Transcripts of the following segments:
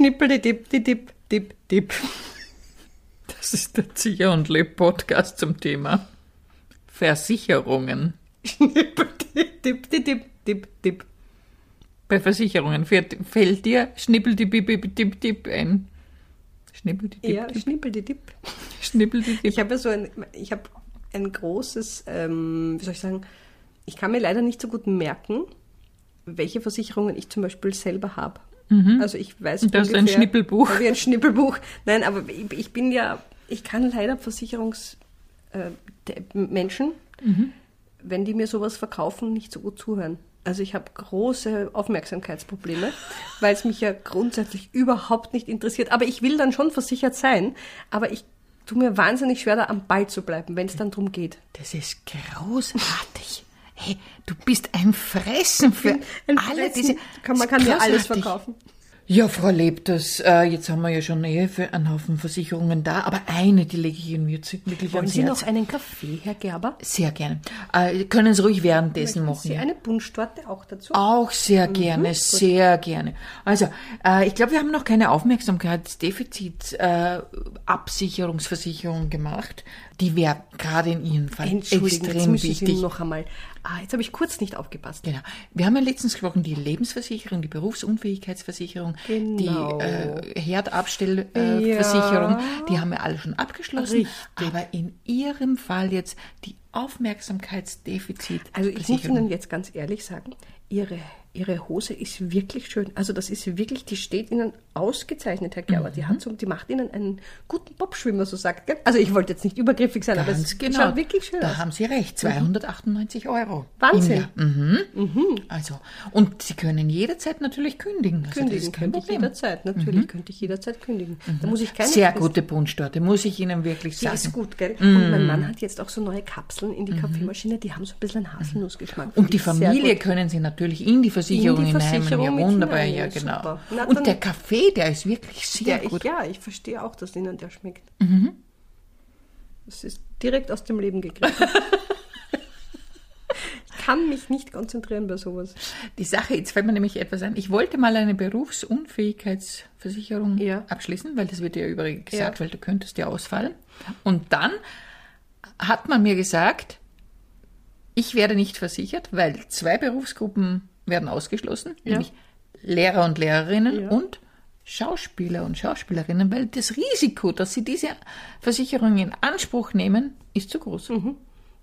Schnippel, die Dipp, die Dipp, Dipp, Dipp. Das ist der Zieher und Leb Podcast zum Thema Versicherungen. Schnippel, die Dipp, die Dipp, Dipp, Dipp. Bei Versicherungen fällt, fällt dir Schnippel die Bip, Bip, Dip, Dip ein. Schnippel die Dip, Ja, Dip, Schnippel, die Dipp. Schnippel die Dip. Ich habe ja so ein, ich habe ein großes, ähm, wie soll ich sagen, ich kann mir leider nicht so gut merken, welche Versicherungen ich zum Beispiel selber habe. Also ich weiß das ist ein Schnippelbuch. Wie ein Schnippelbuch. Nein, aber ich, ich bin ja, ich kann leider Versicherungsmenschen, äh, Mhm. wenn die mir sowas verkaufen, nicht so gut zuhören. Also ich habe große Aufmerksamkeitsprobleme, weil es mich ja grundsätzlich überhaupt nicht interessiert. Aber ich will dann schon versichert sein, aber ich tue mir wahnsinnig schwer, da am Ball zu bleiben, wenn es dann drum geht. Das ist großartig. Du bist ein Fressen für Ein alle Fressen. diese. Kann, man kann mir alles verkaufen. Ja, Frau Leb, das, äh, jetzt haben wir ja schon eh für einen Haufen Versicherungen da, aber eine, die lege ich Ihnen jetzt wirklich Wollen ans Sie Herz. noch einen Kaffee, Herr Gerber? Sehr gerne. Äh, können Sie ruhig währenddessen Möchten machen. Sie ja. eine Punschtorte auch dazu? Auch sehr Mhm, gerne, sehr gerne. Also, äh, ich glaube, wir haben noch keine Aufmerksamkeitsdefizit-Absicherungsversicherung gemacht. Die wäre gerade in Ihrem Fall Entschuldigen, jetzt extrem müssen wichtig. Sie noch einmal. Ah, jetzt habe ich kurz nicht aufgepasst. Genau. Wir haben ja letztens gesprochen, die Lebensversicherung, die Berufsunfähigkeitsversicherung, Genau. die äh, Herdabstellversicherung, Ja. Die haben wir alle schon abgeschlossen. Richtig. Aber in Ihrem Fall jetzt die Aufmerksamkeitsdefizit. Also ich muss Ihnen jetzt ganz ehrlich sagen, Ihre, Ihre Hose ist wirklich schön. Also das ist wirklich, die steht Ihnen ausgezeichnet, Herr Gerber. Mhm. Die, hat so, die macht Ihnen einen guten Bob-Schwimmer, so sagt. Gell? Also ich wollte jetzt nicht übergriffig sein, aber es Ganz genau. schaut wirklich schön da aus. haben Sie recht. 298 Euro. Wahnsinn. Jahr. Mhm. Also, und Sie können jederzeit natürlich kündigen. Also Kündigen das ist kein könnte ich Problem. Mhm. jederzeit. Natürlich könnte ich jederzeit kündigen. Da muss ich keine Sehr gute Punschtorte, muss ich Ihnen wirklich Die sagen. ist gut, gell? Und mein Mann hat jetzt auch so neue Kapseln in die Kaffeemaschine, die haben so ein bisschen einen Haselnussgeschmack. Mhm. Und die Familie können Sie natürlich in die Versicherung In die. Versicherung Ja, mit wunderbar, hinein, ja, ja, genau. Na, Und der Kaffee, der ist wirklich sehr Der, ich, gut. ja, ich verstehe auch, dass Ihnen der schmeckt. Mhm. Das ist direkt aus dem Leben gegriffen. ich kann mich nicht konzentrieren bei sowas. Die Sache, jetzt fällt mir nämlich etwas ein. Ich wollte mal eine Berufsunfähigkeitsversicherung Ja. abschließen, weil das wird ja übrigens gesagt, Ja. weil du könntest ja ausfallen. Und dann hat man mir gesagt, ich werde nicht versichert, weil zwei Berufsgruppen werden ausgeschlossen, Ja. nämlich Lehrer und Lehrerinnen Ja. und Schauspieler und Schauspielerinnen, weil das Risiko, dass sie diese Versicherung in Anspruch nehmen, ist zu groß.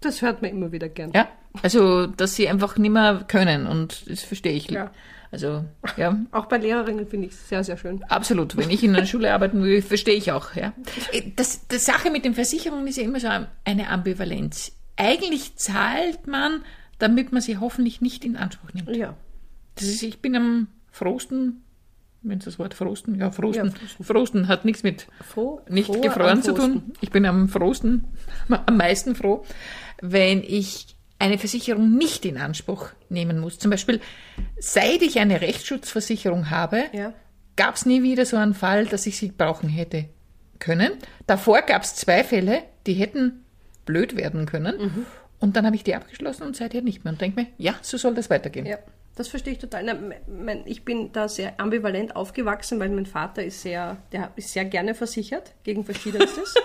Das hört man immer wieder gern. Ja, also, dass sie einfach nicht mehr können und das verstehe ich. Ja. Also, ja, Auch bei Lehrerinnen finde ich es sehr, sehr schön. absolut. Wenn ich in einer Schule arbeiten würde, verstehe ich auch, ja. Das, die Sache mit den Versicherungen ist ja immer so eine Ambivalenz. Eigentlich zahlt man, damit man sie hoffentlich nicht in Anspruch nimmt. Ja. Das ist, ich bin am frohsten, wenn es das Wort frohsten, ja, frohsten, Ja, frohsten. frohsten. hat nichts mit Froh, nicht gefroren zu tun. Ich bin am frohsten, am meisten froh, wenn ich eine Versicherung nicht in Anspruch nehmen muss. Zum Beispiel, seit ich eine Rechtsschutzversicherung habe, Ja. gab es nie wieder so einen Fall, dass ich sie brauchen hätte können. Davor gab es zwei Fälle, die hätten blöd werden können. Mhm. Und dann habe ich die abgeschlossen und seither nicht mehr. Und denke mir, ja, so soll das weitergehen. Ja, das verstehe ich total. Na, mein, ich bin da sehr ambivalent aufgewachsen, weil mein Vater ist sehr, der ist sehr gerne versichert gegen Verschiedenstes.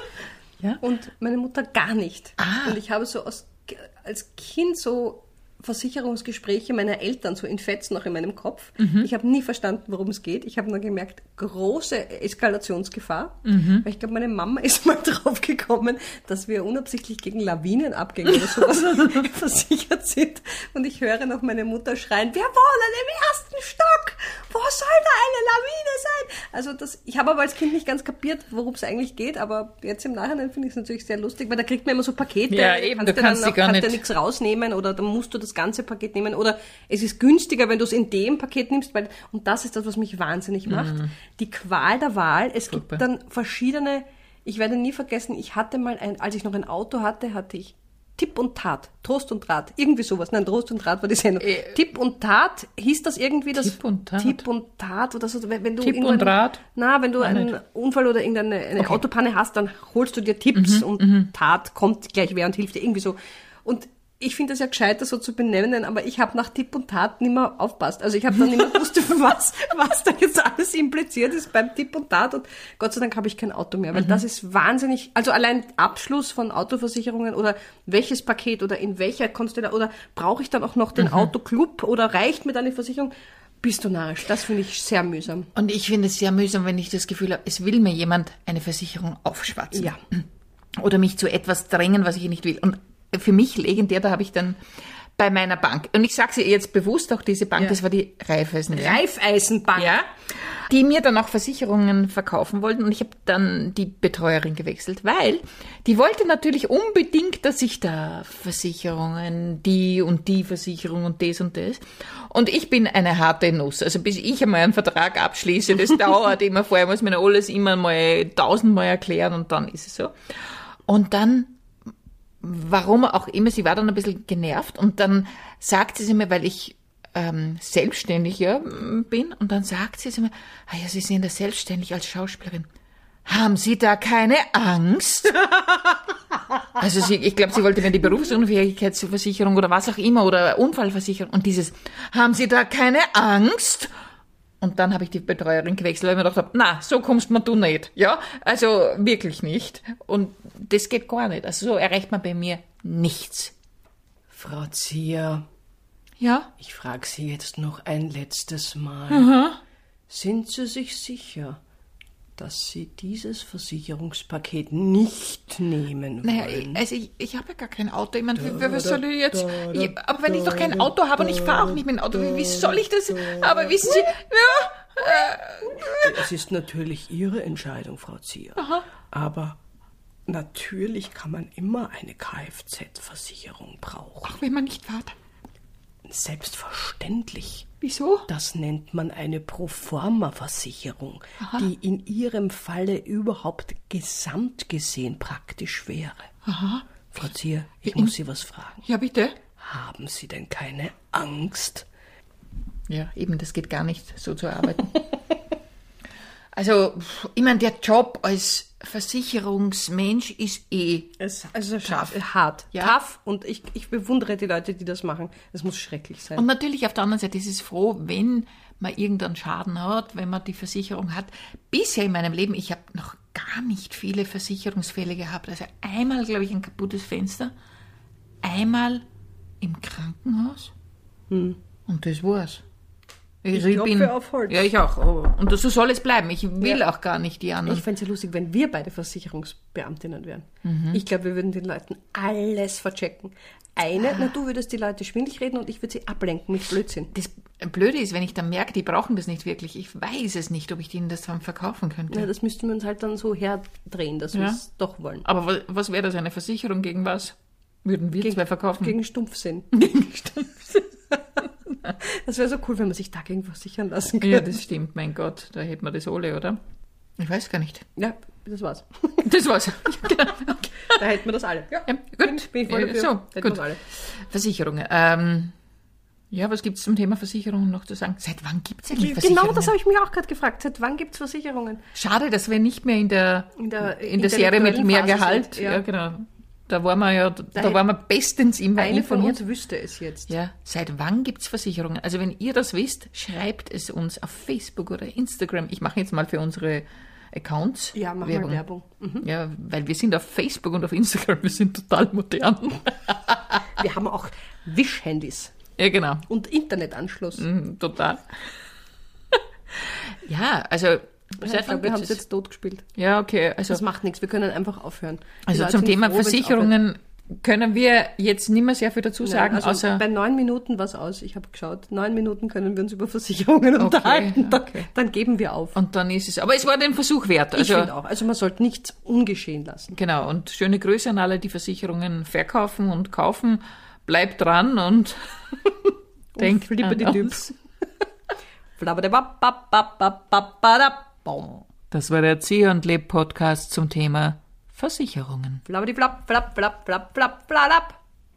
Ja? Und meine Mutter gar nicht. Ah. Und ich habe so als, als Kind so Versicherungsgespräche meiner Eltern so in Fetzen noch in meinem Kopf. Mhm. Ich habe nie verstanden, worum es geht. Ich habe nur gemerkt, große Eskalationsgefahr. Mhm. Weil ich glaube, meine Mama ist mal drauf gekommen, dass wir unabsichtlich gegen Lawinenabgänge oder sowas versichert sind. Und ich höre noch meine Mutter schreien, wir wohnen im ersten Stock! Wo soll da eine Lawine sein? Also das, ich habe aber als Kind nicht ganz kapiert, worum es eigentlich geht, aber jetzt im Nachhinein finde ich es natürlich sehr lustig, weil da kriegt man immer so Pakete. Ja, eben, kannst du kannst dann die gar kannst nicht- nichts rausnehmen oder dann musst du das ganze Paket nehmen oder es ist günstiger, wenn du es in dem Paket nimmst, weil, und das ist das, was mich wahnsinnig macht. Die Qual der Wahl. Es Mhm. Furchtbar. gibt dann verschiedene, ich werde nie vergessen, ich hatte mal ein, als ich noch ein Auto hatte, hatte ich Tipp und Tat, Trost und Rat, irgendwie sowas. Nein, Trost und Rat war die Sendung. Äh, Tipp und Tat, hieß das irgendwie das? Tipp und Tat? Tipp und Tat oder so. Wenn wenn du Tipp und Rat? Na, wenn du Nein, einen nicht. Unfall oder irgendeine eine Okay. Mhm, Autopanne hast, dann holst du dir Tipps und Tat kommt gleich wer und hilft dir irgendwie so. Und ich finde es ja gescheiter so zu benennen, aber ich habe nach Tipp und Tat nicht mehr aufpasst. Also ich habe dann nicht mehr gewusst, was, was da jetzt alles impliziert ist beim Tipp und Tat und Gott sei Dank habe ich kein Auto mehr, weil das ist wahnsinnig, also allein Abschluss von Autoversicherungen oder welches Paket oder in welcher Konstellation oder brauche ich dann auch noch den Autoclub oder reicht mir dann die Versicherung? Bist du narrisch. Das finde ich sehr mühsam. Und ich finde es sehr mühsam, wenn ich das Gefühl habe, es will mir jemand eine Versicherung aufschwatzen. Ja. Oder mich zu etwas drängen, was ich nicht will. Und für mich legendär, da habe ich dann bei meiner Bank, und ich sage sie jetzt bewusst auch diese Bank, Ja. das war die Raiffeisen. Reifeisenbank. Ja, die mir dann auch Versicherungen verkaufen wollten und ich habe dann die Betreuerin gewechselt, weil die wollte natürlich unbedingt, dass ich da Versicherungen, die und die Versicherung und das und das. Und ich bin eine harte Nuss. Also bis ich einmal einen Vertrag abschließe, das dauert immer vorher, muss mir alles immer mal tausendmal erklären und dann ist es so. Und dann warum auch immer, sie war dann ein bisschen genervt und dann sagte sie mir, weil ich ähm, selbstständig ja, m, bin, und dann sagt sie mir, ah ja, Sie sind ja selbstständig als Schauspielerin. Haben Sie da keine Angst? Also sie, ich glaube, sie wollte mir die Berufsunfähigkeitsversicherung oder was auch immer oder Unfallversicherung und dieses, haben Sie da keine Angst? Und dann habe ich die Betreuerin gewechselt, weil ich mir gedacht habe, na, so kommst man du nicht. Ja, also wirklich nicht. Und das geht gar nicht. Also so erreicht man bei mir nichts. Frau Zier, Ja? ich frage Sie jetzt noch ein letztes Mal. Sind Sie sich sicher, dass Sie dieses Versicherungspaket nicht nehmen Naja, wollen? ich- also ich, ich habe ja gar kein Auto. Ich meine, wie, wie soll ich jetzt? Ich, aber wenn ich doch kein Auto habe und ich fahre auch nicht mit dem Auto, wie, wie soll ich das? Aber wissen Sie, ja, Es ist natürlich Ihre Entscheidung, Frau Zier. Aber natürlich kann man immer eine Kfz-Versicherung brauchen. auch wenn man nicht fährt. Selbstverständlich. Wieso? Das nennt man eine Proforma-Versicherung, die in Ihrem Falle überhaupt gesamt gesehen praktisch wäre. Aha. Frau Zier, ich muss Sie was fragen. Ja, bitte. Haben Sie denn keine Angst? Ja, eben, das geht gar nicht, so zu arbeiten. also, ich meine, der Job als Versicherungsmensch ist eh. Es, also scharf, hart, Ja. tough und ich, ich bewundere die Leute, die das machen. Es muss schrecklich sein. Und natürlich auf der anderen Seite ist es froh, wenn man irgendeinen Schaden hat, wenn man die Versicherung hat. Bisher in meinem Leben, ich habe noch gar nicht viele Versicherungsfälle gehabt. Also einmal, glaube ich, ein kaputtes Fenster, einmal im Krankenhaus und das war's. Also Ich klopfe auf Holz. Ja, ich auch. Oh. Und so soll es bleiben. Ich will Ja. auch gar nicht die anderen. Ich fände es ja lustig, wenn wir beide Versicherungsbeamtinnen wären. Mhm. Ich glaube, wir würden den Leuten alles verchecken. Eine, na du würdest die Leute schwindlig reden und ich würde sie ablenken mit Blödsinn. das Blöde ist, wenn ich dann merke, die brauchen das nicht wirklich. Ich weiß es nicht, ob ich denen das dann verkaufen könnte. Ja, das müssten wir uns halt dann so herdrehen, dass wir Ja. es doch wollen. Aber wa- was wäre das, eine Versicherung gegen was? Würden wir zwei verkaufen? Gegen Stumpfsinn. Das wäre so cool, wenn man sich dagegen versichern lassen könnte. Ja, das stimmt, mein Gott, da hätten wir das alle, oder? Ich weiß gar nicht. Ja, das war's. Das war's. Da hätten wir das alle. Ja, Ja, gut. bin ich voll dafür. So, Hätten gut. alle. Versicherungen. Ähm, ja, was gibt's zum Thema Versicherungen noch zu sagen? Seit wann gibt's eigentlich Versicherungen? Genau das habe ich mich auch gerade gefragt. Seit wann gibt's Versicherungen? Schade, dass wir nicht mehr in der, In der in der Serie mit mehr Phase Gehalt. sind, Ja. ja. genau. Da waren wir ja, da, hätte- waren wir bestens immer Eine von informiert. uns wüsste es jetzt. Ja, seit wann gibt's Versicherungen? Also wenn ihr das wisst, schreibt es uns auf Facebook oder Instagram. Ich mache jetzt mal für unsere Accounts Ja, mach mal Werbung. Mhm. Ja, weil wir sind auf Facebook und auf Instagram, wir sind total modern. Wir haben auch Wischhandys ja, genau. und Internetanschluss. Mhm, total. ja, also Ich glaube, wir haben es es? jetzt totgespielt. Ja, okay. Also, Das macht nichts, wir können einfach aufhören. Die also Leute zum Thema froh, Versicherungen können wir jetzt nicht mehr sehr viel dazu sagen, Nein, also außer bei neun Minuten was aus. Ich habe geschaut. Neun Minuten können wir uns über Versicherungen unterhalten. Dann, okay. dann geben wir auf. und dann ist es. Aber es war den Versuch wert. ich Also finde auch. Also man sollte nichts ungeschehen lassen. genau. Und schöne Grüße an alle, die Versicherungen verkaufen und kaufen. Bleibt dran und denkt flippe die Typs. Flabberdebapp, Das war der Zieh und Leb Podcast zum Thema Versicherungen. Flabberdiflapp, flapp, flapp, flapp, flapp, flapp.